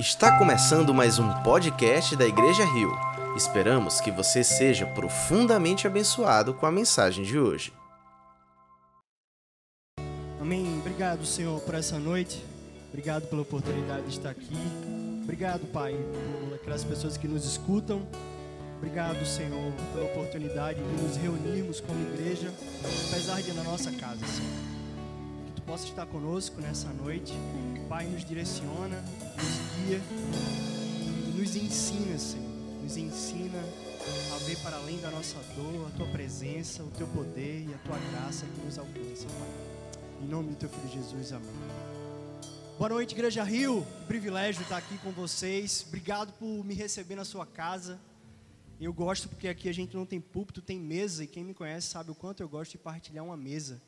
Está começando mais um podcast da Igreja Rio. Esperamos que você seja profundamente abençoado com a mensagem de hoje. Amém. Obrigado, Senhor, por essa noite. Obrigado pela oportunidade de estar aqui. Obrigado, Pai, por aquelas pessoas que nos escutam. Obrigado, Senhor, pela oportunidade de nos reunirmos como igreja, apesar de na nossa casa, Senhor possa estar conosco nessa noite. Pai, nos direciona, nos guia e nos ensina, Senhor. Nos ensina a ver para além da nossa dor, a tua presença, o teu poder e a tua graça que nos alcança, Pai. Em nome do teu filho Jesus, amém. Boa noite, Igreja Rio. Que privilégio estar aqui com vocês. Obrigado por me receber na sua casa. Eu gosto porque aqui a gente não tem púlpito, tem mesa, e quem me conhece sabe o quanto eu gosto de partilhar uma mesa.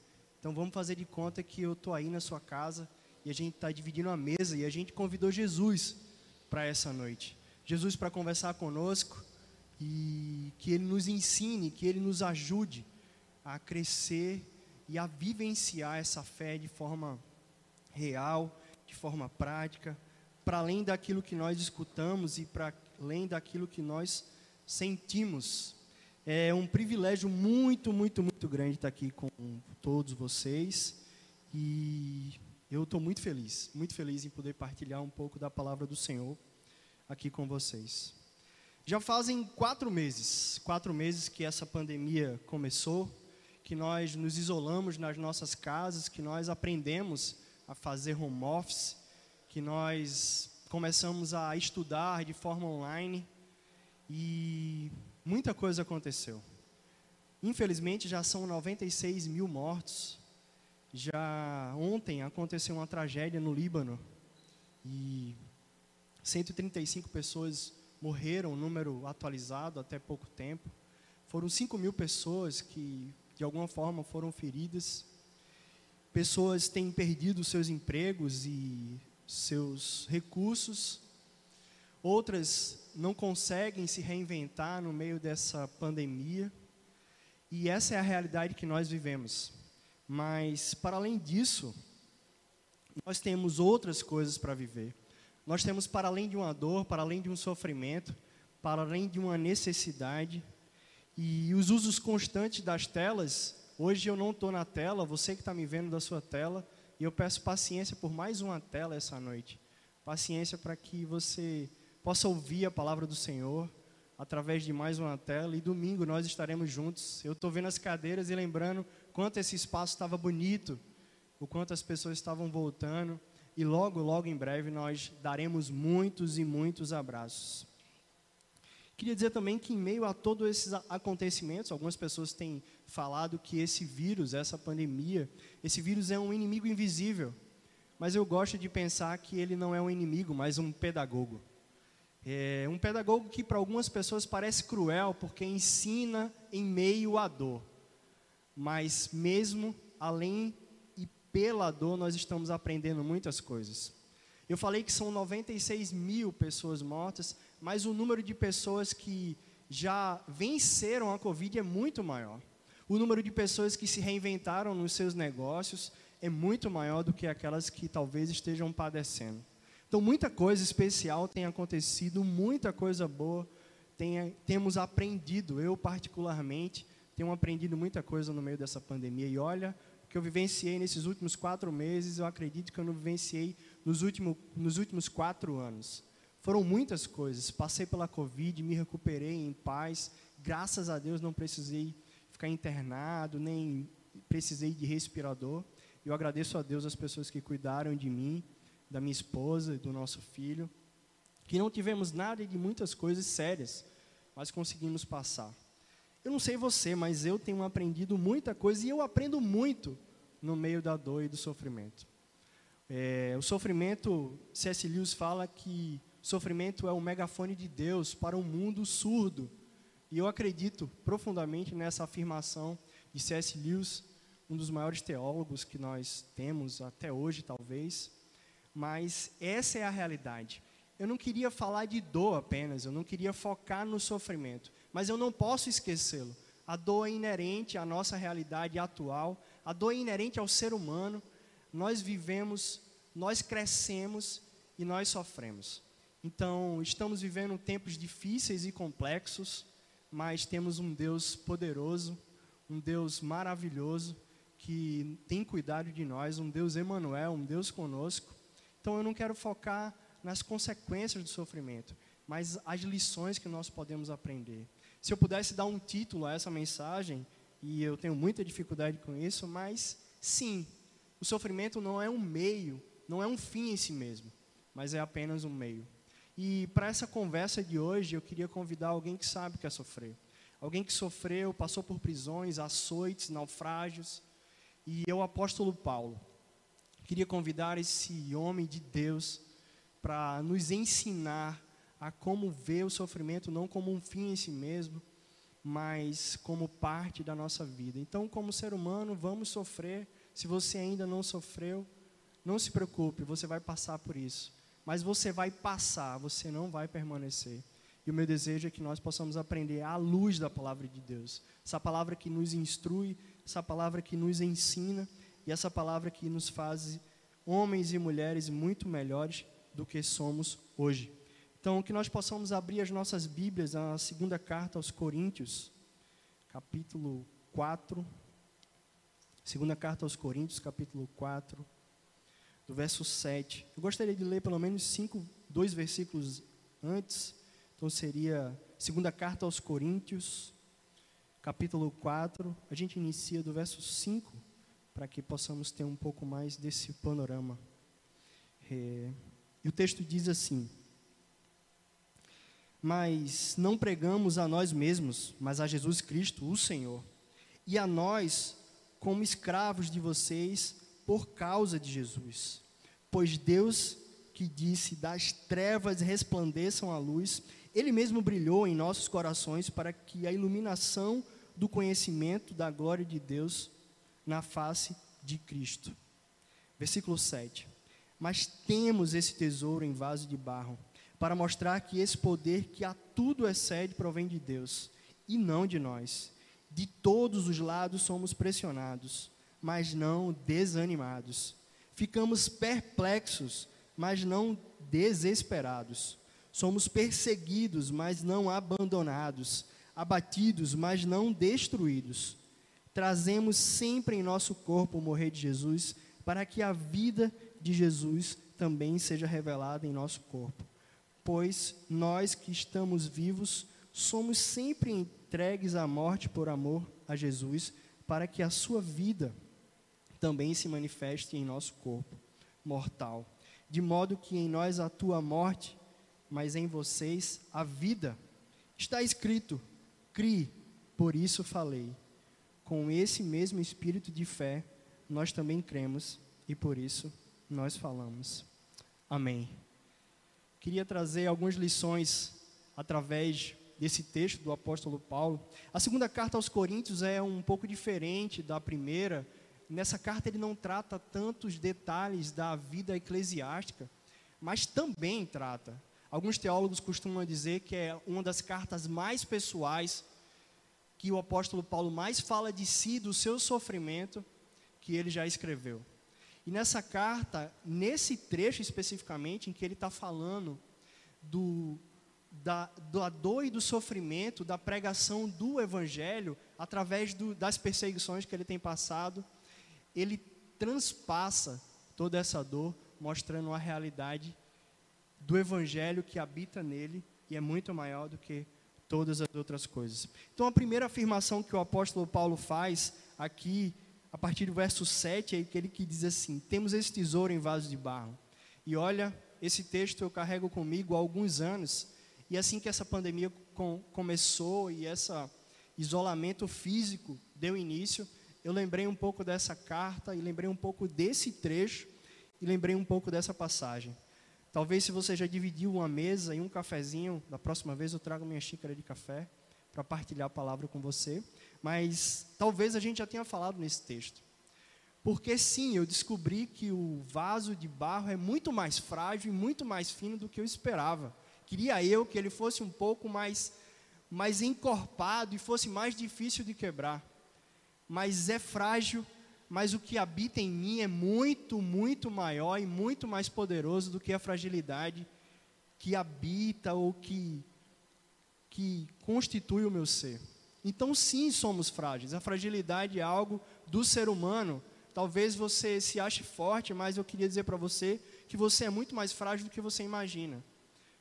Então vamos fazer de conta que eu estou aí na sua casa e a gente está dividindo a mesa e a gente convidou Jesus para essa noite. Jesus para conversar conosco e que Ele nos ensine, que Ele nos ajude a crescer e a vivenciar essa fé de forma real, de forma prática, para além daquilo que nós escutamos e para além daquilo que nós sentimos é um privilégio muito, muito, muito grande estar aqui com todos vocês. E eu estou muito feliz, muito feliz em poder partilhar um pouco da palavra do Senhor aqui com vocês. Já fazem quatro meses, quatro meses que essa pandemia começou, que nós nos isolamos nas nossas casas, que nós aprendemos a fazer home office, que nós começamos a estudar de forma online e muita coisa aconteceu. Infelizmente já são 96 mil mortos. Já ontem aconteceu uma tragédia no Líbano e 135 pessoas morreram, número atualizado até pouco tempo. Foram 5 mil pessoas que de alguma forma foram feridas. Pessoas têm perdido seus empregos e seus recursos. Outras não conseguem se reinventar no meio dessa pandemia. E essa é a realidade que nós vivemos. Mas, para além disso, nós temos outras coisas para viver. Nós temos, para além de uma dor, para além de um sofrimento, para além de uma necessidade, e os usos constantes das telas. Hoje eu não estou na tela, você que está me vendo da sua tela, e eu peço paciência por mais uma tela essa noite. Paciência para que você possa ouvir a palavra do Senhor através de mais uma tela. E domingo nós estaremos juntos. Eu estou vendo as cadeiras e lembrando quanto esse espaço estava bonito, o quanto as pessoas estavam voltando. E logo, logo em breve nós daremos muitos e muitos abraços. Queria dizer também que, em meio a todos esses acontecimentos, algumas pessoas têm falado que esse vírus, essa pandemia, esse vírus é um inimigo invisível. Mas eu gosto de pensar que ele não é um inimigo, mas um pedagogo. É um pedagogo que para algumas pessoas parece cruel porque ensina em meio à dor. Mas mesmo além e pela dor nós estamos aprendendo muitas coisas. Eu falei que são 96 mil pessoas mortas, mas o número de pessoas que já venceram a Covid é muito maior. O número de pessoas que se reinventaram nos seus negócios é muito maior do que aquelas que talvez estejam padecendo. Então, muita coisa especial tem acontecido, muita coisa boa tem, temos aprendido. Eu, particularmente, tenho aprendido muita coisa no meio dessa pandemia. E olha, o que eu vivenciei nesses últimos quatro meses, eu acredito que eu não vivenciei nos, último, nos últimos quatro anos. Foram muitas coisas. Passei pela Covid, me recuperei em paz. Graças a Deus não precisei ficar internado, nem precisei de respirador. Eu agradeço a Deus as pessoas que cuidaram de mim da minha esposa e do nosso filho, que não tivemos nada de muitas coisas sérias, mas conseguimos passar. Eu não sei você, mas eu tenho aprendido muita coisa e eu aprendo muito no meio da dor e do sofrimento. É, o sofrimento, C.S. Lewis fala que sofrimento é o megafone de Deus para um mundo surdo. E eu acredito profundamente nessa afirmação de C.S. Lewis, um dos maiores teólogos que nós temos até hoje, talvez mas essa é a realidade. Eu não queria falar de dor apenas, eu não queria focar no sofrimento, mas eu não posso esquecê-lo. A dor é inerente à nossa realidade atual, a dor é inerente ao ser humano. Nós vivemos, nós crescemos e nós sofremos. Então, estamos vivendo tempos difíceis e complexos, mas temos um Deus poderoso, um Deus maravilhoso que tem cuidado de nós, um Deus Emanuel, um Deus conosco. Então eu não quero focar nas consequências do sofrimento, mas as lições que nós podemos aprender. Se eu pudesse dar um título a essa mensagem, e eu tenho muita dificuldade com isso, mas sim, o sofrimento não é um meio, não é um fim em si mesmo, mas é apenas um meio. E para essa conversa de hoje, eu queria convidar alguém que sabe que é sofrer. Alguém que sofreu, passou por prisões, açoites, naufrágios, e eu, apóstolo Paulo, queria convidar esse homem de Deus para nos ensinar a como ver o sofrimento não como um fim em si mesmo, mas como parte da nossa vida. Então, como ser humano, vamos sofrer. Se você ainda não sofreu, não se preocupe, você vai passar por isso. Mas você vai passar, você não vai permanecer. E o meu desejo é que nós possamos aprender à luz da palavra de Deus. Essa palavra que nos instrui, essa palavra que nos ensina e essa palavra que nos faz homens e mulheres muito melhores do que somos hoje. Então, que nós possamos abrir as nossas Bíblias na segunda carta aos Coríntios, capítulo 4. Segunda carta aos Coríntios, capítulo 4, do verso 7. Eu gostaria de ler pelo menos cinco, dois versículos antes. Então seria segunda carta aos Coríntios, capítulo 4, a gente inicia do verso 5, para que possamos ter um pouco mais desse panorama. É, e o texto diz assim: Mas não pregamos a nós mesmos, mas a Jesus Cristo, o Senhor, e a nós como escravos de vocês por causa de Jesus. Pois Deus, que disse: Das trevas resplandeçam a luz, Ele mesmo brilhou em nossos corações para que a iluminação do conhecimento da glória de Deus na face de Cristo. Versículo 7. Mas temos esse tesouro em vaso de barro, para mostrar que esse poder que a tudo excede provém de Deus, e não de nós. De todos os lados somos pressionados, mas não desanimados. Ficamos perplexos, mas não desesperados. Somos perseguidos, mas não abandonados abatidos, mas não destruídos. Trazemos sempre em nosso corpo o morrer de Jesus, para que a vida de Jesus também seja revelada em nosso corpo. Pois nós que estamos vivos, somos sempre entregues à morte por amor a Jesus, para que a sua vida também se manifeste em nosso corpo mortal. De modo que em nós atua a morte, mas em vocês a vida. Está escrito: Crie, por isso falei. Com esse mesmo espírito de fé, nós também cremos e por isso nós falamos. Amém. Queria trazer algumas lições através desse texto do apóstolo Paulo. A segunda carta aos Coríntios é um pouco diferente da primeira. Nessa carta ele não trata tantos detalhes da vida eclesiástica, mas também trata Alguns teólogos costumam dizer que é uma das cartas mais pessoais, que o apóstolo Paulo mais fala de si, do seu sofrimento, que ele já escreveu. E nessa carta, nesse trecho especificamente, em que ele está falando do, da, da dor e do sofrimento, da pregação do evangelho, através do, das perseguições que ele tem passado, ele transpassa toda essa dor, mostrando a realidade do evangelho que habita nele e é muito maior do que todas as outras coisas. Então, a primeira afirmação que o apóstolo Paulo faz aqui, a partir do verso 7, é aquele que diz assim: Temos esse tesouro em vaso de barro. E olha, esse texto eu carrego comigo há alguns anos, e assim que essa pandemia com, começou e esse isolamento físico deu início, eu lembrei um pouco dessa carta e lembrei um pouco desse trecho e lembrei um pouco dessa passagem. Talvez se você já dividiu uma mesa e um cafezinho, da próxima vez eu trago minha xícara de café para partilhar a palavra com você. Mas talvez a gente já tenha falado nesse texto. Porque sim, eu descobri que o vaso de barro é muito mais frágil e muito mais fino do que eu esperava. Queria eu que ele fosse um pouco mais, mais encorpado e fosse mais difícil de quebrar. Mas é frágil mas o que habita em mim é muito, muito maior e muito mais poderoso do que a fragilidade que habita ou que, que constitui o meu ser. Então, sim, somos frágeis. A fragilidade é algo do ser humano. Talvez você se ache forte, mas eu queria dizer para você que você é muito mais frágil do que você imagina.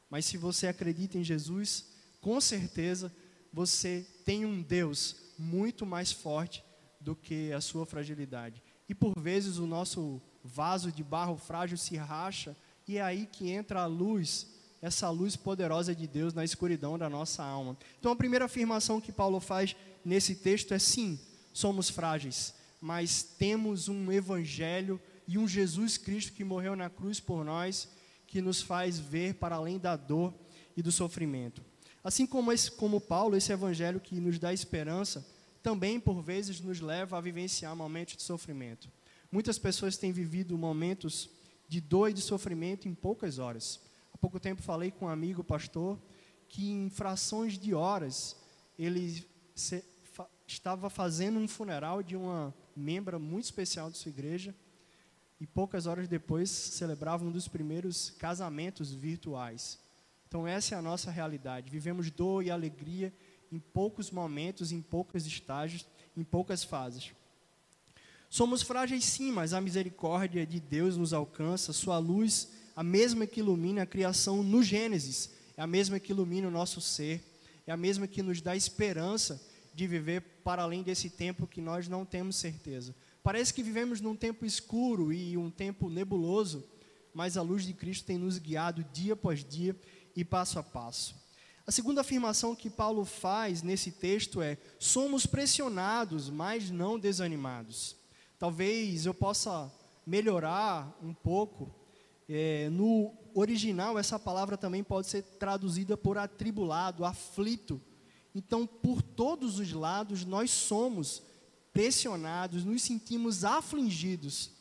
Mas se você acredita em Jesus, com certeza você tem um Deus muito mais forte do que a sua fragilidade. E por vezes o nosso vaso de barro frágil se racha, e é aí que entra a luz, essa luz poderosa de Deus na escuridão da nossa alma. Então a primeira afirmação que Paulo faz nesse texto é: sim, somos frágeis, mas temos um evangelho e um Jesus Cristo que morreu na cruz por nós, que nos faz ver para além da dor e do sofrimento. Assim como, esse, como Paulo, esse evangelho que nos dá esperança, também por vezes nos leva a vivenciar momentos de sofrimento. Muitas pessoas têm vivido momentos de dor e de sofrimento em poucas horas. Há pouco tempo falei com um amigo pastor que em frações de horas ele se, fa, estava fazendo um funeral de uma membra muito especial de sua igreja e poucas horas depois celebrava um dos primeiros casamentos virtuais. Então essa é a nossa realidade. Vivemos dor e alegria em poucos momentos, em poucos estágios, em poucas fases. Somos frágeis sim, mas a misericórdia de Deus nos alcança, sua luz, a mesma que ilumina a criação no Gênesis, é a mesma que ilumina o nosso ser, é a mesma que nos dá esperança de viver para além desse tempo que nós não temos certeza. Parece que vivemos num tempo escuro e um tempo nebuloso, mas a luz de Cristo tem nos guiado dia após dia e passo a passo. A segunda afirmação que Paulo faz nesse texto é: somos pressionados, mas não desanimados. Talvez eu possa melhorar um pouco. É, no original, essa palavra também pode ser traduzida por atribulado, aflito. Então, por todos os lados, nós somos pressionados, nos sentimos afligidos,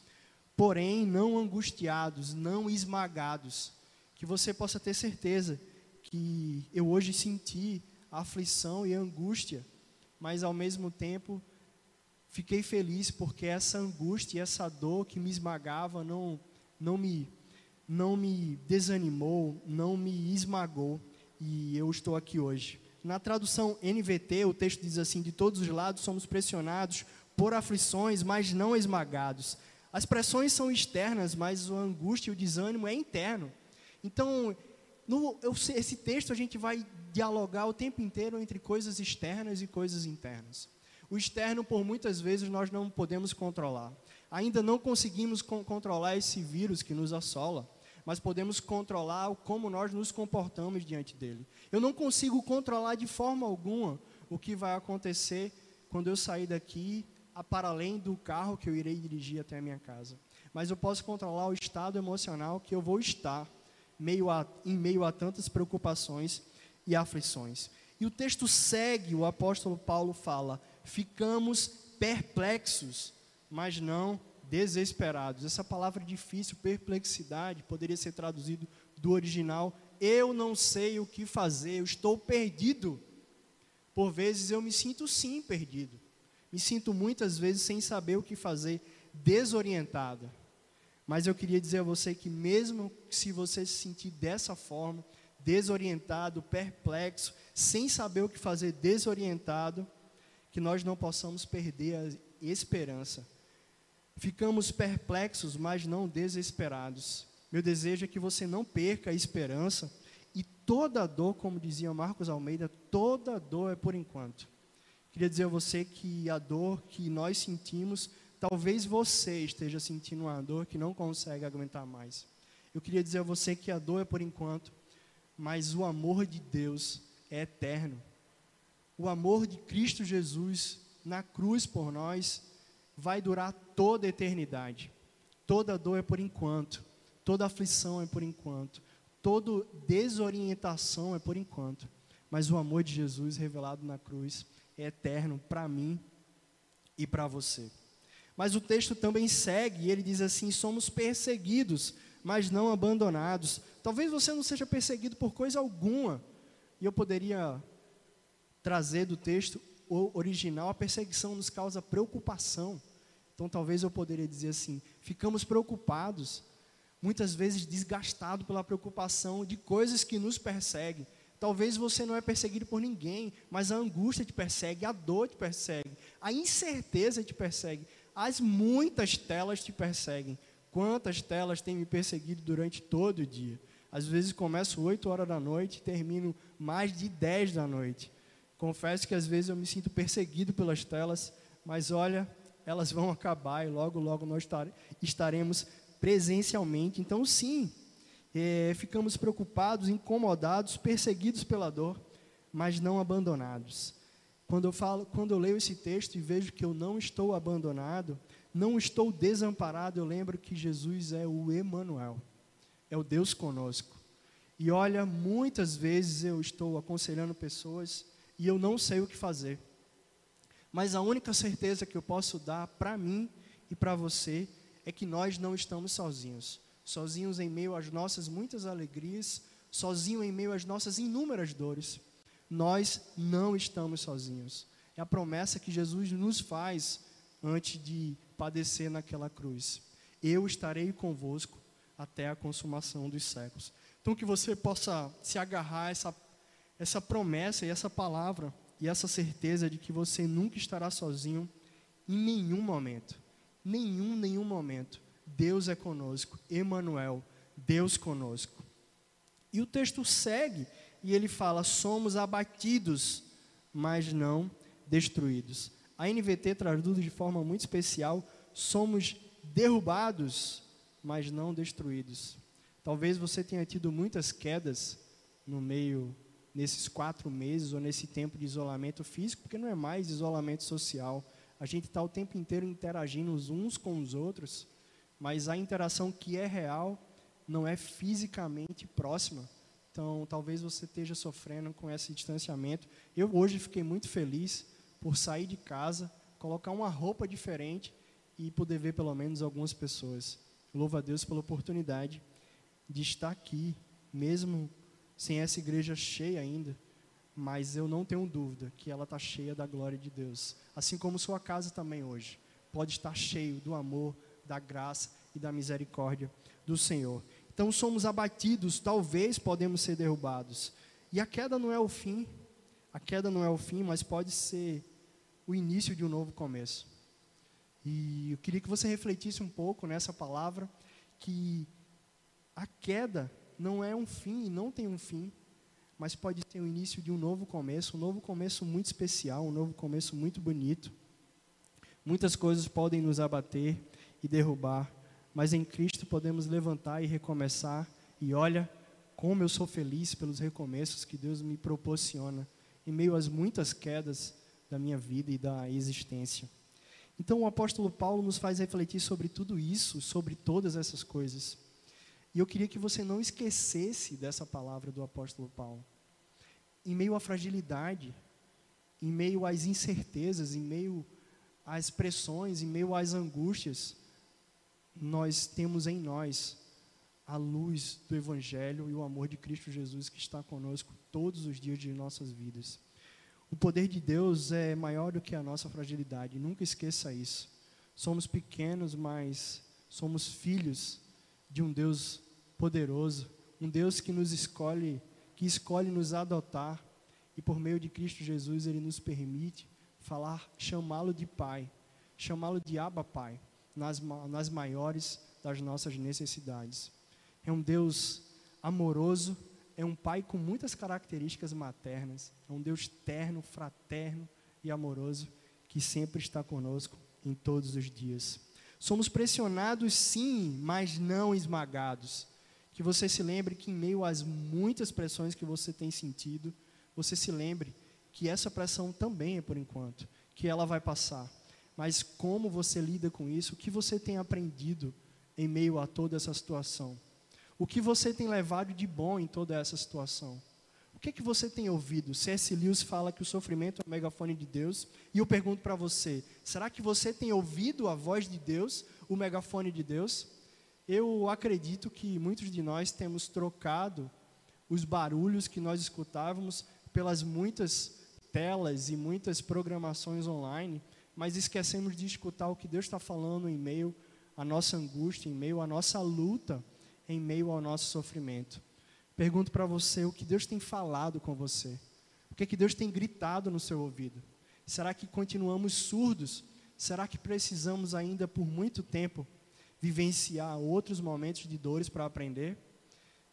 porém não angustiados, não esmagados. Que você possa ter certeza que eu hoje senti aflição e angústia, mas ao mesmo tempo fiquei feliz porque essa angústia e essa dor que me esmagava não, não, me, não me desanimou, não me esmagou e eu estou aqui hoje. Na tradução NVT, o texto diz assim: De todos os lados somos pressionados por aflições, mas não esmagados. As pressões são externas, mas a angústia e o desânimo é interno. Então, no, eu, esse texto a gente vai dialogar o tempo inteiro entre coisas externas e coisas internas. O externo, por muitas vezes, nós não podemos controlar. Ainda não conseguimos controlar esse vírus que nos assola, mas podemos controlar como nós nos comportamos diante dele. Eu não consigo controlar de forma alguma o que vai acontecer quando eu sair daqui para além do carro que eu irei dirigir até a minha casa. Mas eu posso controlar o estado emocional que eu vou estar meio a, em meio a tantas preocupações e aflições. E o texto segue, o apóstolo Paulo fala: ficamos perplexos, mas não desesperados. Essa palavra difícil, perplexidade, poderia ser traduzido do original: eu não sei o que fazer, eu estou perdido. Por vezes eu me sinto sim perdido. Me sinto muitas vezes sem saber o que fazer, desorientada. Mas eu queria dizer a você que mesmo se você se sentir dessa forma, desorientado, perplexo, sem saber o que fazer, desorientado, que nós não possamos perder a esperança. Ficamos perplexos, mas não desesperados. Meu desejo é que você não perca a esperança e toda dor, como dizia Marcos Almeida, toda dor é por enquanto. Queria dizer a você que a dor que nós sentimos, talvez você esteja sentindo uma dor que não consegue aguentar mais. Eu queria dizer a você que a dor é por enquanto, mas o amor de Deus é eterno o amor de Cristo Jesus na cruz por nós vai durar toda a eternidade. Toda dor é por enquanto, toda aflição é por enquanto, toda desorientação é por enquanto. Mas o amor de Jesus revelado na cruz é eterno para mim e para você. Mas o texto também segue, e ele diz assim: somos perseguidos, mas não abandonados. Talvez você não seja perseguido por coisa alguma, e eu poderia trazer do texto original, a perseguição nos causa preocupação. Então, talvez eu poderia dizer assim: ficamos preocupados, muitas vezes desgastado pela preocupação de coisas que nos perseguem. Talvez você não é perseguido por ninguém, mas a angústia te persegue, a dor te persegue, a incerteza te persegue, as muitas telas te perseguem. Quantas telas têm me perseguido durante todo o dia? Às vezes começo 8 horas da noite e termino mais de 10 da noite. Confesso que às vezes eu me sinto perseguido pelas telas, mas olha, elas vão acabar e logo, logo nós estaremos presencialmente. Então, sim, é, ficamos preocupados, incomodados, perseguidos pela dor, mas não abandonados. Quando eu falo, quando eu leio esse texto e vejo que eu não estou abandonado, não estou desamparado, eu lembro que Jesus é o Emanuel, é o Deus conosco. E olha, muitas vezes eu estou aconselhando pessoas e eu não sei o que fazer. Mas a única certeza que eu posso dar para mim e para você é que nós não estamos sozinhos. Sozinhos em meio às nossas muitas alegrias, sozinho em meio às nossas inúmeras dores. Nós não estamos sozinhos. É a promessa que Jesus nos faz antes de padecer naquela cruz. Eu estarei convosco até a consumação dos séculos. Então que você possa se agarrar a essa essa promessa e essa palavra e essa certeza de que você nunca estará sozinho em nenhum momento. Nenhum, nenhum momento. Deus é conosco. Emanuel, Deus conosco. E o texto segue e ele fala: somos abatidos, mas não destruídos. A NVT traduz de forma muito especial: somos derrubados, mas não destruídos. Talvez você tenha tido muitas quedas no meio nesses quatro meses ou nesse tempo de isolamento físico, porque não é mais isolamento social. A gente está o tempo inteiro interagindo uns com os outros, mas a interação que é real não é fisicamente próxima. Então, talvez você esteja sofrendo com esse distanciamento. Eu hoje fiquei muito feliz por sair de casa, colocar uma roupa diferente e poder ver pelo menos algumas pessoas. Louvo a Deus pela oportunidade de estar aqui, mesmo sem essa igreja cheia ainda, mas eu não tenho dúvida que ela está cheia da glória de Deus. Assim como sua casa também hoje pode estar cheio do amor, da graça e da misericórdia do Senhor. Então somos abatidos, talvez podemos ser derrubados. E a queda não é o fim, a queda não é o fim, mas pode ser o início de um novo começo. E eu queria que você refletisse um pouco nessa palavra, que a queda não é um fim não tem um fim, mas pode ter o início de um novo começo, um novo começo muito especial, um novo começo muito bonito. Muitas coisas podem nos abater e derrubar, mas em Cristo podemos levantar e recomeçar. E olha como eu sou feliz pelos recomeços que Deus me proporciona em meio às muitas quedas da minha vida e da existência. Então o apóstolo Paulo nos faz refletir sobre tudo isso, sobre todas essas coisas. E eu queria que você não esquecesse dessa palavra do apóstolo Paulo. Em meio à fragilidade, em meio às incertezas, em meio às pressões, em meio às angústias, nós temos em nós a luz do Evangelho e o amor de Cristo Jesus que está conosco todos os dias de nossas vidas. O poder de Deus é maior do que a nossa fragilidade, nunca esqueça isso. Somos pequenos, mas somos filhos de um Deus poderoso, um Deus que nos escolhe, que escolhe nos adotar e por meio de Cristo Jesus ele nos permite falar, chamá-lo de Pai, chamá-lo de Abba Pai, nas, nas maiores das nossas necessidades. É um Deus amoroso, é um Pai com muitas características maternas, é um Deus terno, fraterno e amoroso que sempre está conosco em todos os dias. Somos pressionados sim, mas não esmagados. Que você se lembre que em meio às muitas pressões que você tem sentido, você se lembre que essa pressão também é por enquanto, que ela vai passar. Mas como você lida com isso? O que você tem aprendido em meio a toda essa situação? O que você tem levado de bom em toda essa situação? O que, é que você tem ouvido? C.S. Lewis fala que o sofrimento é o megafone de Deus. E eu pergunto para você: será que você tem ouvido a voz de Deus, o megafone de Deus? Eu acredito que muitos de nós temos trocado os barulhos que nós escutávamos pelas muitas telas e muitas programações online, mas esquecemos de escutar o que Deus está falando em meio à nossa angústia, em meio à nossa luta, em meio ao nosso sofrimento. Pergunto para você o que Deus tem falado com você. O que, é que Deus tem gritado no seu ouvido? Será que continuamos surdos? Será que precisamos ainda por muito tempo vivenciar outros momentos de dores para aprender?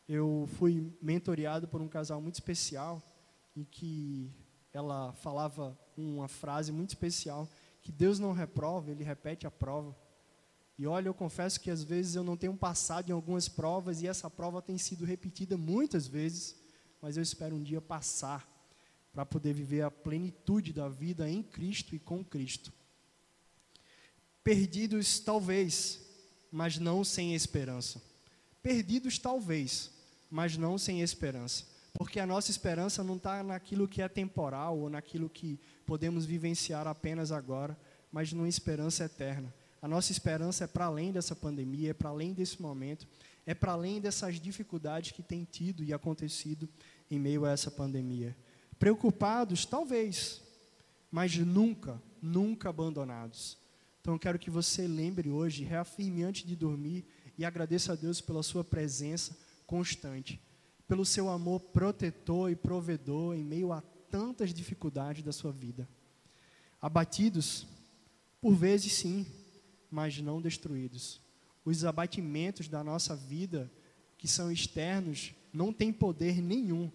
Eu fui mentoreado por um casal muito especial em que ela falava uma frase muito especial que Deus não reprova, ele repete a prova. E olha, eu confesso que às vezes eu não tenho passado em algumas provas e essa prova tem sido repetida muitas vezes, mas eu espero um dia passar para poder viver a plenitude da vida em Cristo e com Cristo. Perdidos talvez, mas não sem esperança. Perdidos talvez, mas não sem esperança. Porque a nossa esperança não está naquilo que é temporal ou naquilo que podemos vivenciar apenas agora, mas numa esperança eterna a nossa esperança é para além dessa pandemia, é para além desse momento, é para além dessas dificuldades que tem tido e acontecido em meio a essa pandemia. Preocupados, talvez, mas nunca, nunca abandonados. Então eu quero que você lembre hoje, reafirme antes de dormir e agradeça a Deus pela sua presença constante, pelo seu amor protetor e provedor em meio a tantas dificuldades da sua vida. Abatidos, por vezes sim, mas não destruídos. Os abatimentos da nossa vida, que são externos, não têm poder nenhum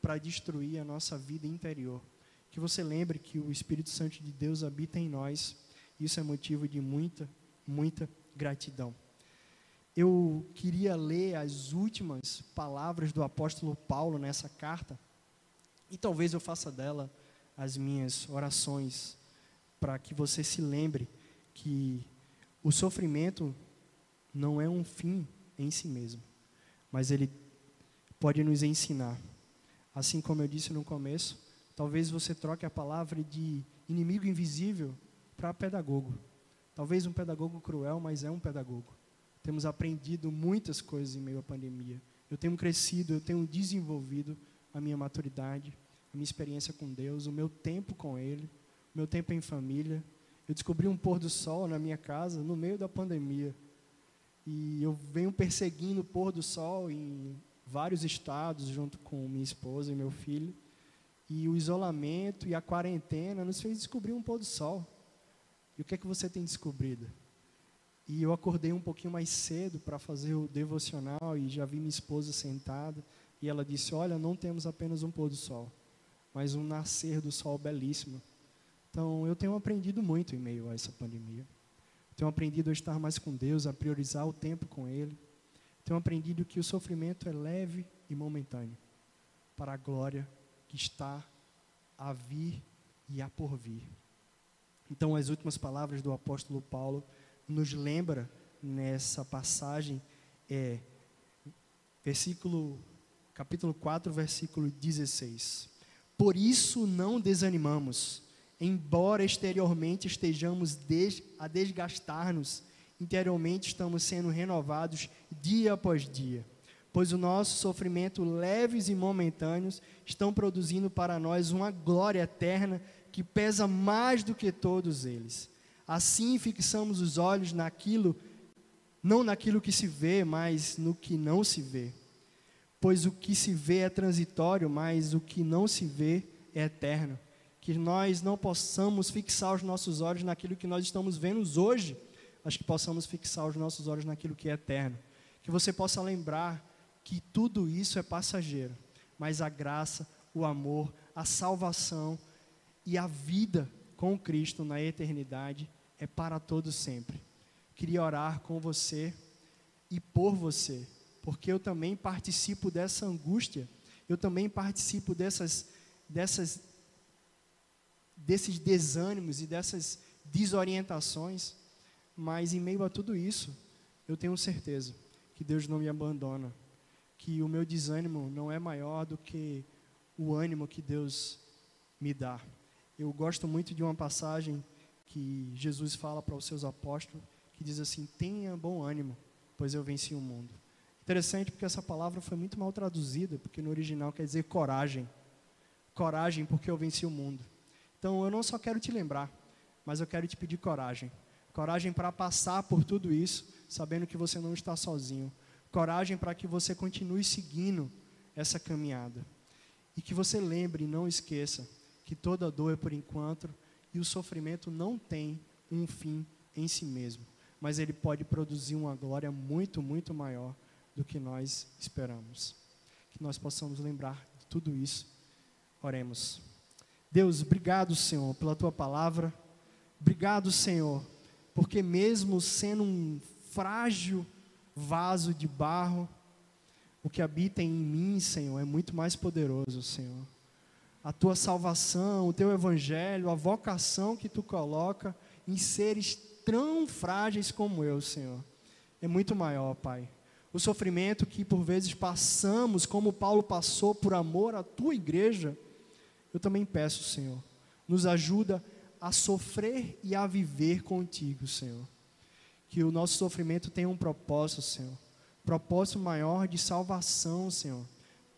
para destruir a nossa vida interior. Que você lembre que o Espírito Santo de Deus habita em nós. Isso é motivo de muita, muita gratidão. Eu queria ler as últimas palavras do apóstolo Paulo nessa carta, e talvez eu faça dela as minhas orações, para que você se lembre que o sofrimento não é um fim em si mesmo, mas ele pode nos ensinar. Assim como eu disse no começo, talvez você troque a palavra de inimigo invisível para pedagogo. Talvez um pedagogo cruel, mas é um pedagogo. Temos aprendido muitas coisas em meio à pandemia. Eu tenho crescido, eu tenho desenvolvido a minha maturidade, a minha experiência com Deus, o meu tempo com Ele, o meu tempo em família, eu descobri um pôr do sol na minha casa no meio da pandemia. E eu venho perseguindo o pôr do sol em vários estados, junto com minha esposa e meu filho. E o isolamento e a quarentena nos fez descobrir um pôr do sol. E o que é que você tem descobrido? E eu acordei um pouquinho mais cedo para fazer o devocional e já vi minha esposa sentada. E ela disse: Olha, não temos apenas um pôr do sol, mas um nascer do sol belíssimo. Então, eu tenho aprendido muito em meio a essa pandemia. Tenho aprendido a estar mais com Deus, a priorizar o tempo com Ele. Tenho aprendido que o sofrimento é leve e momentâneo, para a glória que está a vir e a por vir. Então, as últimas palavras do apóstolo Paulo nos lembra nessa passagem é versículo capítulo 4, versículo 16. Por isso não desanimamos embora exteriormente estejamos des a desgastar-nos, interiormente estamos sendo renovados dia após dia. Pois o nosso sofrimento, leves e momentâneos, estão produzindo para nós uma glória eterna que pesa mais do que todos eles. Assim fixamos os olhos naquilo, não naquilo que se vê, mas no que não se vê. Pois o que se vê é transitório, mas o que não se vê é eterno que nós não possamos fixar os nossos olhos naquilo que nós estamos vendo hoje, mas que possamos fixar os nossos olhos naquilo que é eterno. Que você possa lembrar que tudo isso é passageiro, mas a graça, o amor, a salvação e a vida com Cristo na eternidade é para todos sempre. Queria orar com você e por você, porque eu também participo dessa angústia, eu também participo dessas, dessas desses desânimos e dessas desorientações, mas em meio a tudo isso, eu tenho certeza que Deus não me abandona, que o meu desânimo não é maior do que o ânimo que Deus me dá. Eu gosto muito de uma passagem que Jesus fala para os seus apóstolos, que diz assim: Tenha bom ânimo, pois eu venci o mundo. Interessante porque essa palavra foi muito mal traduzida, porque no original quer dizer coragem. Coragem porque eu venci o mundo. Então eu não só quero te lembrar, mas eu quero te pedir coragem. Coragem para passar por tudo isso, sabendo que você não está sozinho. coragem para que você continue seguindo essa caminhada. E que você lembre e não esqueça que toda dor é por enquanto e o sofrimento não tem um fim em si mesmo, mas ele pode produzir uma glória muito, muito maior do que nós esperamos. Que nós possamos lembrar de tudo isso. Oremos. Deus, obrigado, Senhor, pela tua palavra. Obrigado, Senhor, porque mesmo sendo um frágil vaso de barro, o que habita em mim, Senhor, é muito mais poderoso, Senhor. A tua salvação, o teu evangelho, a vocação que tu coloca em seres tão frágeis como eu, Senhor, é muito maior, Pai. O sofrimento que por vezes passamos, como Paulo passou por amor à tua igreja, eu também peço, Senhor, nos ajuda a sofrer e a viver contigo, Senhor. Que o nosso sofrimento tenha um propósito, Senhor. Propósito maior de salvação, Senhor.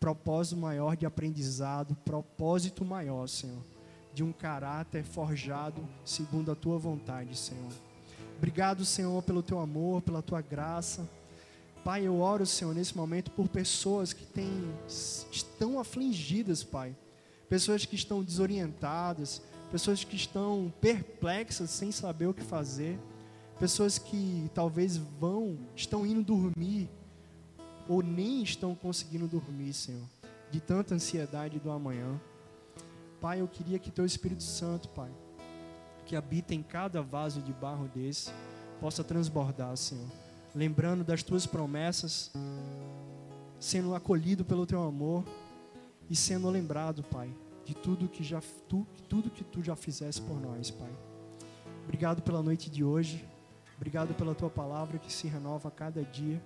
Propósito maior de aprendizado. Propósito maior, Senhor. De um caráter forjado segundo a tua vontade, Senhor. Obrigado, Senhor, pelo teu amor, pela tua graça. Pai, eu oro, Senhor, nesse momento por pessoas que têm, estão afligidas, Pai. Pessoas que estão desorientadas, pessoas que estão perplexas, sem saber o que fazer, pessoas que talvez vão, estão indo dormir ou nem estão conseguindo dormir, Senhor, de tanta ansiedade do amanhã. Pai, eu queria que teu Espírito Santo, Pai, que habita em cada vaso de barro desse, possa transbordar, Senhor, lembrando das tuas promessas, sendo acolhido pelo teu amor e sendo lembrado, Pai, de tudo que já tu, tudo que tu já fizeste por nós, Pai. Obrigado pela noite de hoje. Obrigado pela tua palavra que se renova a cada dia.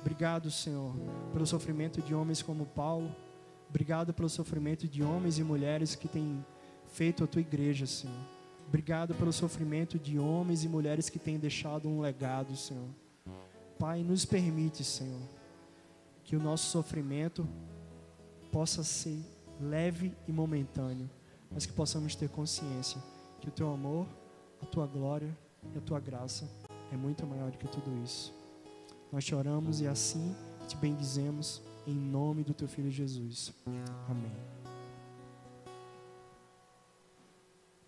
Obrigado, Senhor, pelo sofrimento de homens como Paulo. Obrigado pelo sofrimento de homens e mulheres que têm feito a tua igreja, Senhor. Obrigado pelo sofrimento de homens e mulheres que têm deixado um legado, Senhor. Pai, nos permite, Senhor, que o nosso sofrimento possa ser leve e momentâneo, mas que possamos ter consciência que o teu amor, a tua glória e a tua graça é muito maior do que tudo isso. Nós te oramos e assim te bendizemos em nome do teu filho Jesus. Amém.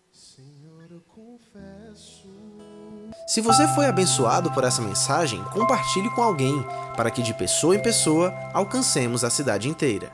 Senhor, eu confesso. Se você foi abençoado por essa mensagem, compartilhe com alguém, para que de pessoa em pessoa alcancemos a cidade inteira.